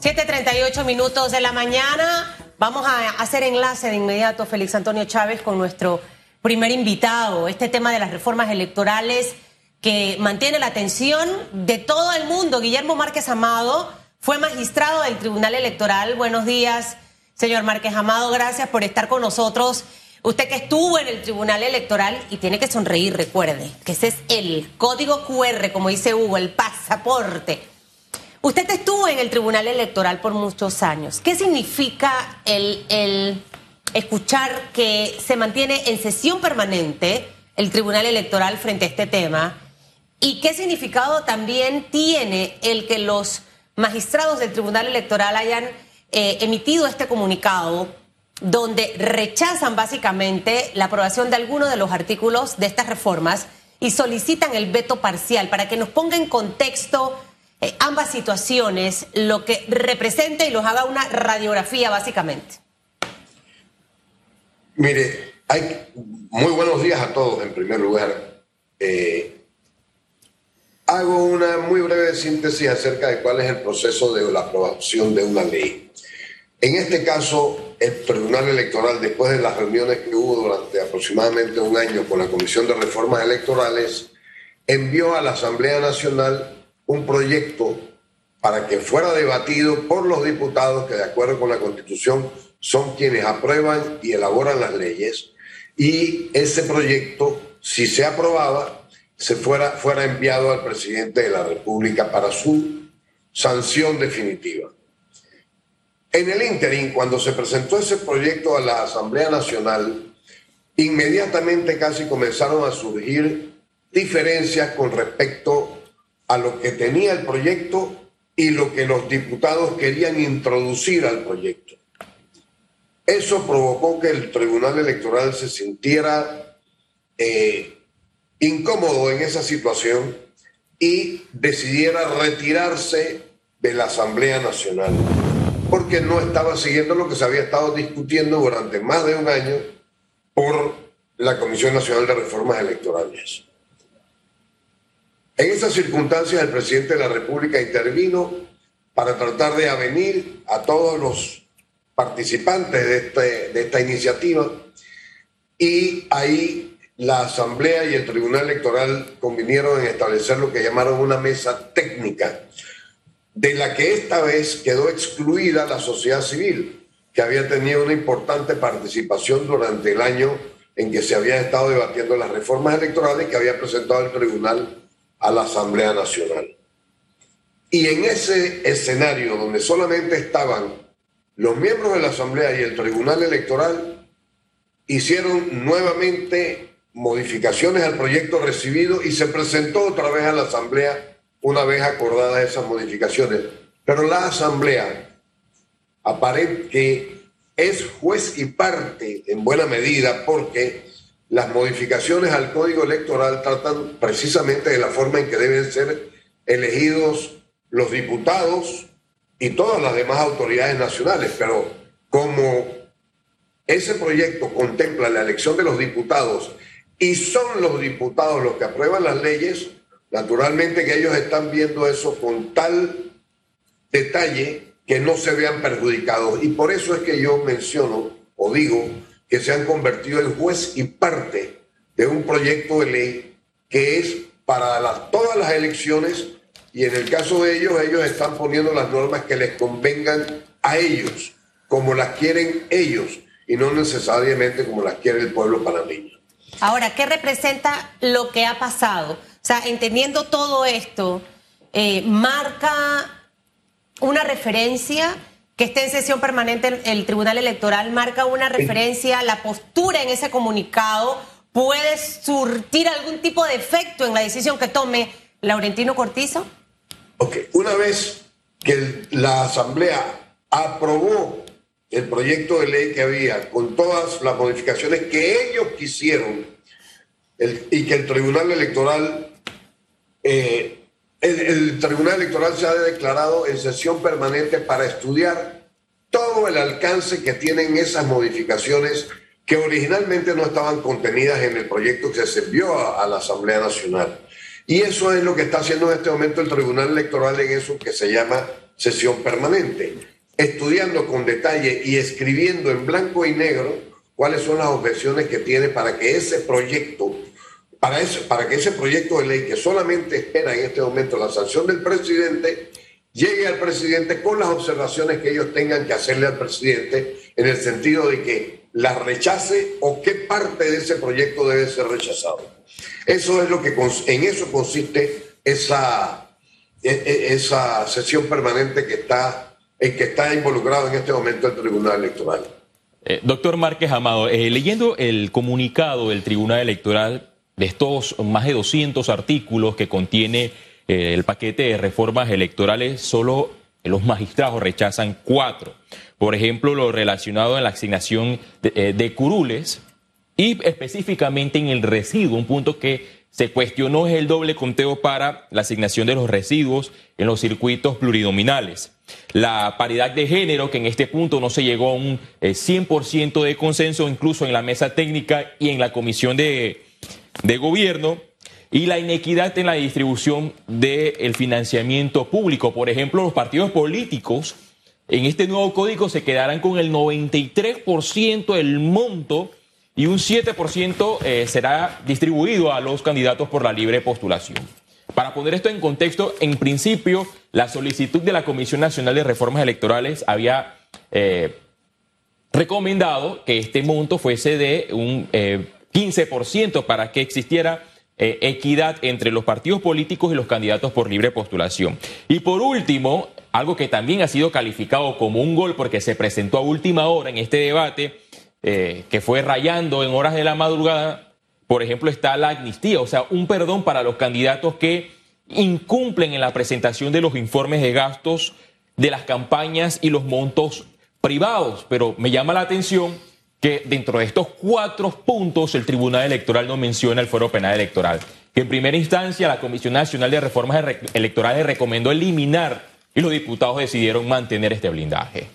7:38 minutos de la mañana. Vamos a hacer enlace de inmediato, Félix Antonio Chávez, con nuestro primer invitado. Este tema de las reformas electorales que mantiene la atención de todo el mundo. Guillermo Márquez Amado fue magistrado del Tribunal Electoral. Buenos días, señor Márquez Amado. Gracias por estar con nosotros. Usted que estuvo en el Tribunal Electoral y tiene que sonreír, recuerde que ese es el código QR, como dice Hugo, el pasaporte. Usted estuvo en el Tribunal Electoral por muchos años. ¿Qué significa el, escuchar que se mantiene en sesión permanente el Tribunal Electoral frente a este tema? ¿Y qué significado también tiene el que los magistrados del Tribunal Electoral hayan eh, emitido este comunicado donde rechazan básicamente la aprobación de algunos de los artículos de estas reformas y solicitan el veto parcial para que nos ponga en contexto eh, ambas situaciones, lo que representa y los haga una radiografía básicamente. Mire, hay muy buenos días a todos en primer lugar. Eh, hago una muy breve síntesis acerca de cuál es el proceso de la aprobación de una ley. En este caso, el Tribunal Electoral, después de las reuniones que hubo durante aproximadamente un año con la Comisión de Reformas Electorales, envió a la Asamblea Nacional un proyecto para que fuera debatido por los diputados que de acuerdo con la Constitución son quienes aprueban y elaboran las leyes. Y ese proyecto, si se aprobaba, se fuera, fuera enviado al presidente de la República para su sanción definitiva. En el ínterin, cuando se presentó ese proyecto a la Asamblea Nacional, inmediatamente casi comenzaron a surgir diferencias con respecto a lo que tenía el proyecto y lo que los diputados querían introducir al proyecto. Eso provocó que el Tribunal Electoral se sintiera eh, incómodo en esa situación y decidiera retirarse de la Asamblea Nacional, porque no estaba siguiendo lo que se había estado discutiendo durante más de un año por la Comisión Nacional de Reformas Electorales. En esas circunstancias, el presidente de la República intervino para tratar de avenir a todos los participantes de, este, de esta iniciativa. Y ahí la Asamblea y el Tribunal Electoral convinieron en establecer lo que llamaron una mesa técnica, de la que esta vez quedó excluida la sociedad civil, que había tenido una importante participación durante el año en que se habían estado debatiendo las reformas electorales que había presentado el Tribunal a la Asamblea Nacional. Y en ese escenario donde solamente estaban los miembros de la Asamblea y el Tribunal Electoral, hicieron nuevamente modificaciones al proyecto recibido y se presentó otra vez a la Asamblea una vez acordadas esas modificaciones. Pero la Asamblea aparente que es juez y parte en buena medida porque las modificaciones al código electoral tratan precisamente de la forma en que deben ser elegidos los diputados y todas las demás autoridades nacionales. Pero como ese proyecto contempla la elección de los diputados y son los diputados los que aprueban las leyes, naturalmente que ellos están viendo eso con tal detalle que no se vean perjudicados. Y por eso es que yo menciono o digo que se han convertido en juez y parte de un proyecto de ley que es para todas las elecciones y en el caso de ellos, ellos están poniendo las normas que les convengan a ellos, como las quieren ellos y no necesariamente como las quiere el pueblo panameño. Ahora, ¿qué representa lo que ha pasado? O sea, entendiendo todo esto, eh, marca una referencia que esté en sesión permanente el Tribunal Electoral, marca una referencia, la postura en ese comunicado puede surtir algún tipo de efecto en la decisión que tome Laurentino Cortizo? Ok, una vez que la Asamblea aprobó el proyecto de ley que había, con todas las modificaciones que ellos quisieron, y que el Tribunal Electoral, eh, el, Tribunal Electoral se ha declarado en sesión permanente para estudiar todo el alcance que tienen esas modificaciones que originalmente no estaban contenidas en el proyecto que se envió a, a la Asamblea Nacional. Y eso es lo que está haciendo en este momento el Tribunal Electoral en eso que se llama sesión permanente, estudiando con detalle y escribiendo en blanco y negro cuáles son las objeciones que tiene para que ese proyecto, para, eso, para que ese proyecto de ley que solamente espera en este momento la sanción del presidente, llegue al presidente con las observaciones que ellos tengan que hacerle al presidente en el sentido de que la rechace o qué parte de ese proyecto debe ser rechazado. Eso es lo que en eso consiste esa, e, e, esa sesión permanente que está, en que está involucrado en este momento el Tribunal Electoral. Eh, doctor Márquez Amado, eh, leyendo el comunicado del Tribunal Electoral de estos más de 200 artículos que contiene eh, el paquete de reformas electorales, solo los magistrados rechazan cuatro. Por ejemplo, lo relacionado a la asignación de, de curules y específicamente en el residuo, un punto que se cuestionó es el doble conteo para la asignación de los residuos en los circuitos pluridominales. La paridad de género, que en este punto no se llegó a un 100% de consenso, incluso en la mesa técnica y en la comisión de, de gobierno y la inequidad en la distribución del financiamiento público. Por ejemplo, los partidos políticos en este nuevo código se quedarán con el 93% del monto y un 7% eh, será distribuido a los candidatos por la libre postulación. Para poner esto en contexto, en principio, la solicitud de la Comisión Nacional de Reformas Electorales había eh, recomendado que este monto fuese de un 15% eh, para que existiera eh, equidad entre los partidos políticos y los candidatos por libre postulación. Y por último, algo que también ha sido calificado como un gol porque se presentó a última hora en este debate, eh, que fue rayando en horas de la madrugada, por ejemplo, está la amnistía, o sea, un perdón para los candidatos que incumplen en la presentación de los informes de gastos de las campañas y los montos privados. Pero me llama la atención que dentro de estos cuatro puntos el Tribunal Electoral no menciona el Fuero Penal Electoral, que en primera instancia la Comisión Nacional de Reformas Electorales recomendó eliminar y los diputados decidieron mantener este blindaje.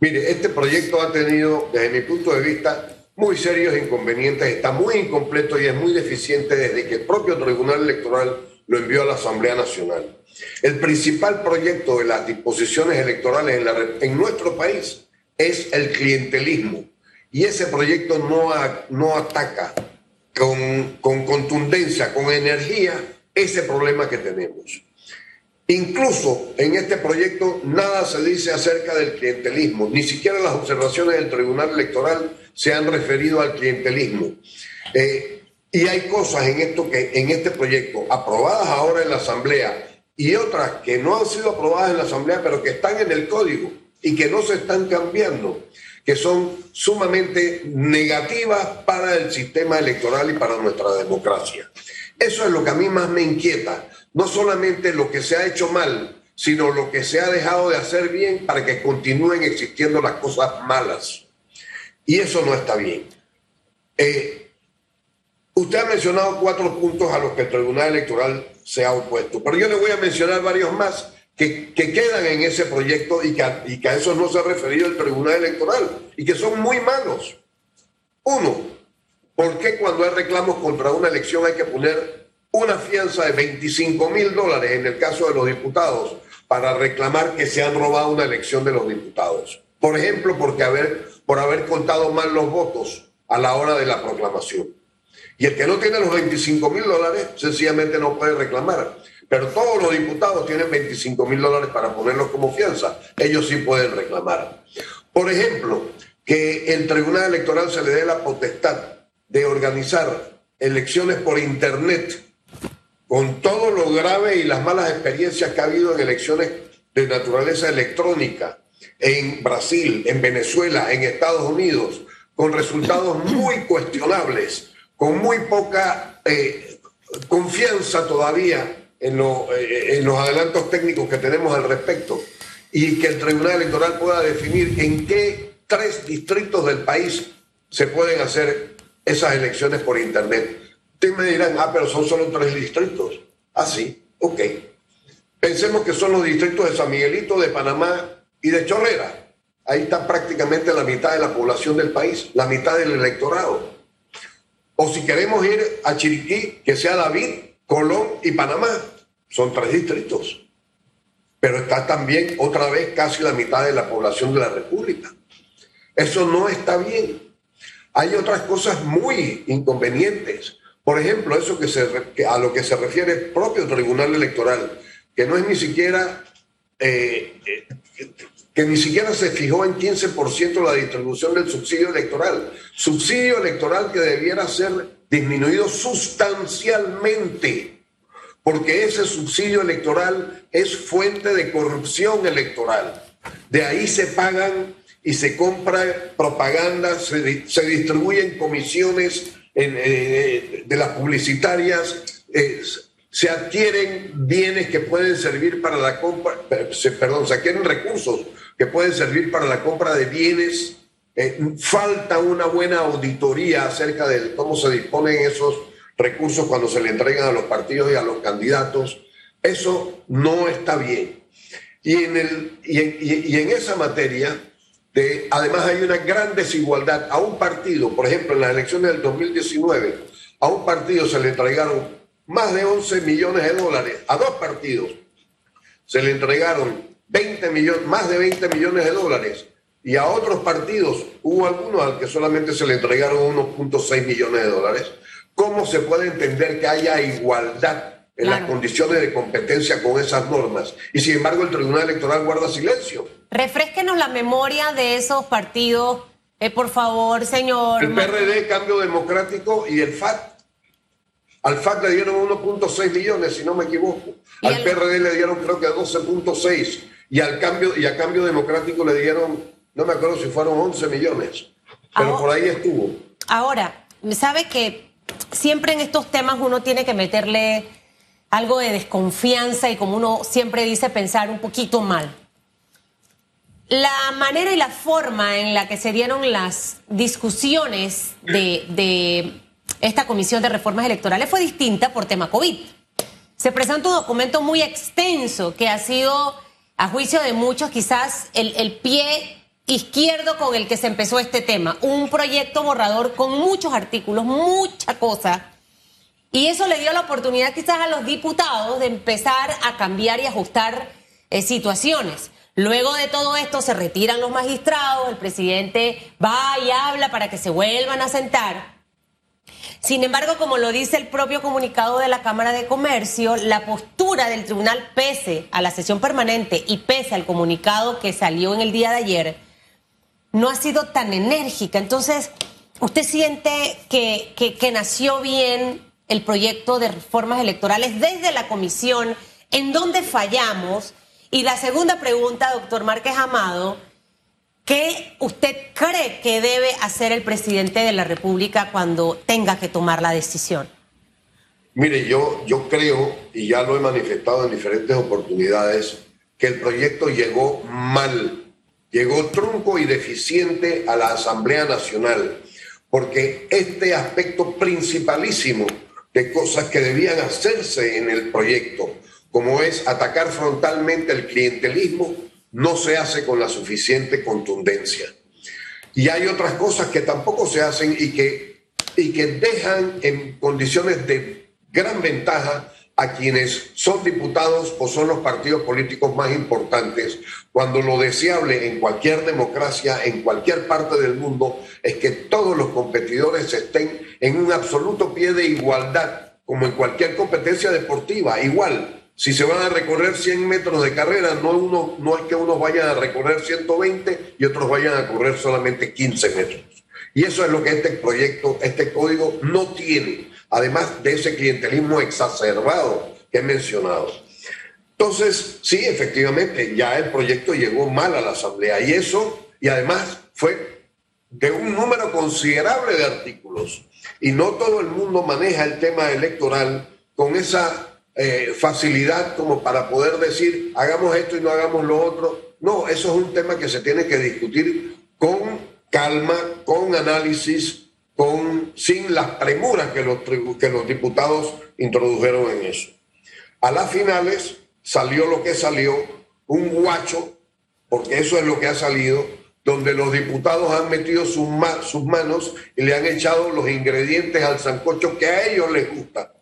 Mire, este proyecto ha tenido, desde mi punto de vista, muy serios inconvenientes, está muy incompleto y es muy deficiente desde que el propio Tribunal Electoral lo envió a la Asamblea Nacional. El principal proyecto de las disposiciones electorales en, en nuestro país es el clientelismo y ese proyecto no, no ataca con, con contundencia, con energía, ese problema que tenemos. Incluso en este proyecto nada se dice acerca del clientelismo, ni siquiera las observaciones del Tribunal Electoral se han referido al clientelismo. Eh, y hay cosas en, esto que, en este proyecto aprobadas ahora en la Asamblea y otras que no han sido aprobadas en la Asamblea, pero que están en el código y que no se están cambiando que son sumamente negativas para el sistema electoral y para nuestra democracia. Eso es lo que a mí más me inquieta, no solamente lo que se ha hecho mal, sino lo que se ha dejado de hacer bien para que continúen existiendo las cosas malas. Y eso no está bien. Eh, usted ha mencionado cuatro puntos a los que el Tribunal Electoral se ha opuesto, pero yo le voy a mencionar varios más que, quedan en ese proyecto y que, a eso no se ha referido el Tribunal Electoral y que son muy malos. Uno, ¿por qué cuando hay reclamos contra una elección hay que poner una fianza de 25 mil dólares en el caso de los diputados para reclamar que se han robado una elección de los diputados? Por ejemplo, porque haber, por haber contado mal los votos a la hora de la proclamación. Y el que no tiene los 25 mil dólares sencillamente no puede reclamar. Pero todos los diputados tienen 25 mil dólares para ponerlos como fianza. Ellos sí pueden reclamar. Por ejemplo, que el Tribunal Electoral se le dé la potestad de organizar elecciones por Internet, con todo lo grave y las malas experiencias que ha habido en elecciones de naturaleza electrónica en Brasil, en Venezuela, en Estados Unidos, con resultados muy cuestionables, con muy poca eh, confianza todavía eh, en, los adelantos técnicos que tenemos al respecto y que el Tribunal Electoral pueda definir en qué tres distritos del país se pueden hacer esas elecciones por Internet. Ustedes me dirán, ah, pero son solo tres distritos. Ah, sí, ok. Pensemos que son los distritos de San Miguelito, de Panamá y de Chorrera. Ahí está prácticamente la mitad de la población del país, la mitad del electorado. O si queremos ir a Chiriquí, que sea David, Colón y Panamá. Son tres distritos. pero está también otra vez casi la mitad de la población de la República. Eso no está bien. Hay otras cosas muy inconvenientes. Por ejemplo, eso que, se, a lo que se refiere el propio Tribunal Electoral, que no es ni siquiera, eh, eh, que ni siquiera se fijó en 15% la distribución del subsidio electoral. Subsidio electoral que debiera ser disminuido sustancialmente, porque ese subsidio electoral es fuente de corrupción electoral. De ahí se pagan y se compra propaganda, se, distribuyen comisiones eh, de las publicitarias, eh, se adquieren bienes que pueden servir para la compra, perdón, se adquieren recursos que pueden servir para la compra de bienes. Eh, falta una buena auditoría acerca de cómo se disponen esos recursos cuando se le entregan a los partidos y a los candidatos. Eso no está bien. Y en, el, y en esa materia, además hay una gran desigualdad. A un partido, por ejemplo, en las elecciones del 2019, a un partido se le entregaron más de 11 millones de dólares, a dos partidos se le entregaron 20 millones, más de 20 millones de dólares, y a otros partidos hubo algunos al que solamente se le entregaron 1.6 millones de dólares. ¿Cómo se puede entender que haya igualdad en las condiciones de competencia con esas normas. Y sin embargo el Tribunal Electoral guarda silencio. Refresquenos la memoria de esos partidos, eh, por favor, señor. El PRD, Cambio Democrático y el FAT. Al FAT le dieron 1.6 millones, si no me equivoco. Al PRD le dieron creo que 12.6. Y al cambio, y a Cambio Democrático le dieron, no me acuerdo si fueron 11 millones. Pero por ahí estuvo. Ahora, sabe que siempre en estos temas uno tiene que meterle algo de desconfianza y como uno siempre dice, pensar un poquito mal. La manera y la forma en la que se dieron las discusiones de, esta comisión de reformas electorales fue distinta por tema COVID. Se presenta un documento muy extenso que ha sido, a juicio de muchos, quizás el, el pie izquierdo con el que se empezó este tema. Un proyecto borrador con muchos artículos, mucha cosa y eso le dio la oportunidad quizás a los diputados de empezar a cambiar y ajustar eh, situaciones. Luego de todo esto se retiran los magistrados, el presidente va y habla para que se vuelvan a sentar. Sin embargo, como lo dice el propio comunicado de la Cámara de Comercio, la postura del tribunal pese a la sesión permanente y pese al comunicado que salió en el día de ayer, no ha sido tan enérgica. Entonces, ¿usted siente que, que nació bien el proyecto de reformas electorales desde la comisión, en dónde fallamos. Y la segunda pregunta, doctor Márquez Amado, ¿qué usted cree que debe hacer el presidente de la República cuando tenga que tomar la decisión? Mire, yo, yo creo, y ya lo he manifestado en diferentes oportunidades, que el proyecto llegó mal, llegó trunco y deficiente a la Asamblea Nacional, porque este aspecto principalísimo de cosas que debían hacerse en el proyecto, como es atacar frontalmente el clientelismo, no se hace con la suficiente contundencia. Y hay otras cosas que tampoco se hacen y que, y que dejan en condiciones de gran ventaja a quienes son diputados o son los partidos políticos más importantes, cuando lo deseable en cualquier democracia, en cualquier parte del mundo, es que todos los competidores estén en un absoluto pie de igualdad, como en cualquier competencia deportiva. Igual, si se van a recorrer 100 metros de carrera, no, uno, no es que unos vayan a recorrer 120 y otros vayan a correr solamente 15 metros. Y eso es lo que este proyecto, este código no tiene además de ese clientelismo exacerbado que he mencionado. Entonces, sí, efectivamente, ya el proyecto llegó mal a la Asamblea y eso, y además fue de un número considerable de artículos. Y no todo el mundo maneja el tema electoral con esa eh, facilidad como para poder decir, hagamos esto y no hagamos lo otro. No, eso es un tema que se tiene que discutir con calma, con análisis, con, sin las premuras que los, que los diputados introdujeron en eso. A las finales salió lo que salió, un guacho, porque eso es lo que ha salido, donde los diputados han metido sus, sus manos y le han echado los ingredientes al sancocho que a ellos les gusta.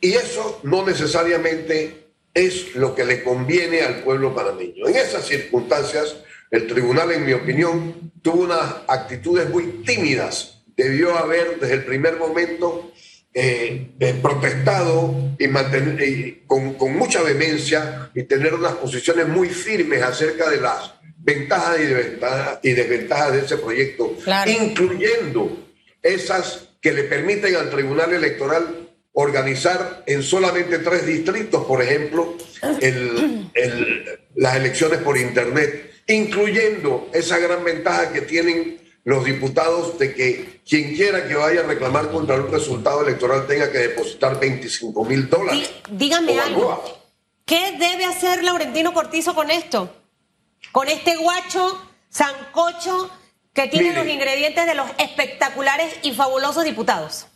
Y eso no necesariamente es lo que le conviene al pueblo panameño. En esas circunstancias, el tribunal, en mi opinión, tuvo unas actitudes muy tímidas. Debió haber desde el primer momento eh, eh, protestado y mantener, con, con, mucha vehemencia y tener unas posiciones muy firmes acerca de las ventajas y, desventajas, y desventajas de ese proyecto, incluyendo esas que le permiten al Tribunal Electoral organizar en solamente tres distritos, por ejemplo, el, las elecciones por Internet, incluyendo esa gran ventaja que tienen los diputados de que quien quiera que vaya a reclamar contra un resultado electoral tenga que depositar 25 mil dólares. dígame algo. ¿Qué debe hacer Laurentino Cortizo con esto? Con este guacho, sancocho, que tiene los ingredientes de los espectaculares y fabulosos diputados.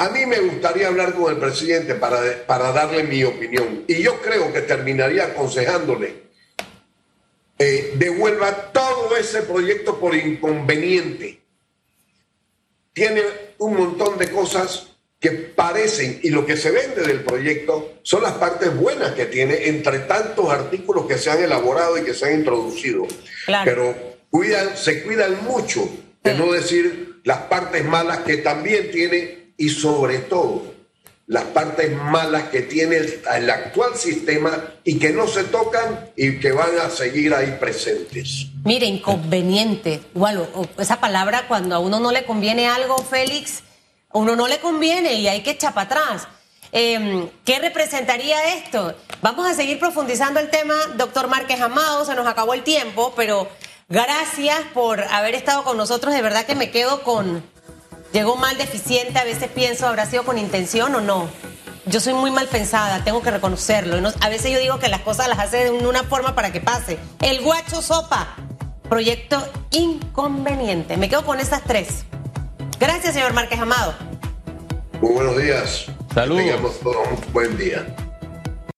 A mí me gustaría hablar con el presidente para, para darle mi opinión. Y yo creo que terminaría aconsejándole, eh, devuelva todo ese proyecto por inconveniente. Tiene un montón de cosas que parecen, y lo que se vende del proyecto son las partes buenas que tiene entre tantos artículos que se han elaborado y que se han introducido. Pero cuidan, se cuidan mucho de no decir las partes malas que también tiene y sobre todo las partes malas que tiene el, actual sistema y que no se tocan y que van a seguir ahí presentes. Mire, inconveniente. Igual, esa palabra cuando a uno no le conviene algo, Félix, a uno no le conviene y hay que echar para atrás. Em, ¿Qué representaría esto? Vamos a seguir profundizando el tema, doctor Márquez Amado, se nos acabó el tiempo, pero gracias por haber estado con nosotros, de verdad que me quedo con llegó mal deficiente, a veces pienso, ¿habrá sido con intención o no? Yo soy muy mal pensada, tengo que reconocerlo. a veces yo digo que las cosas las hace de una forma para que pase. El guacho sopa, proyecto inconveniente. Me quedo con esas tres. Gracias, señor Márquez Amado. Muy buenos días. Saludos. tengamos todos un buen día.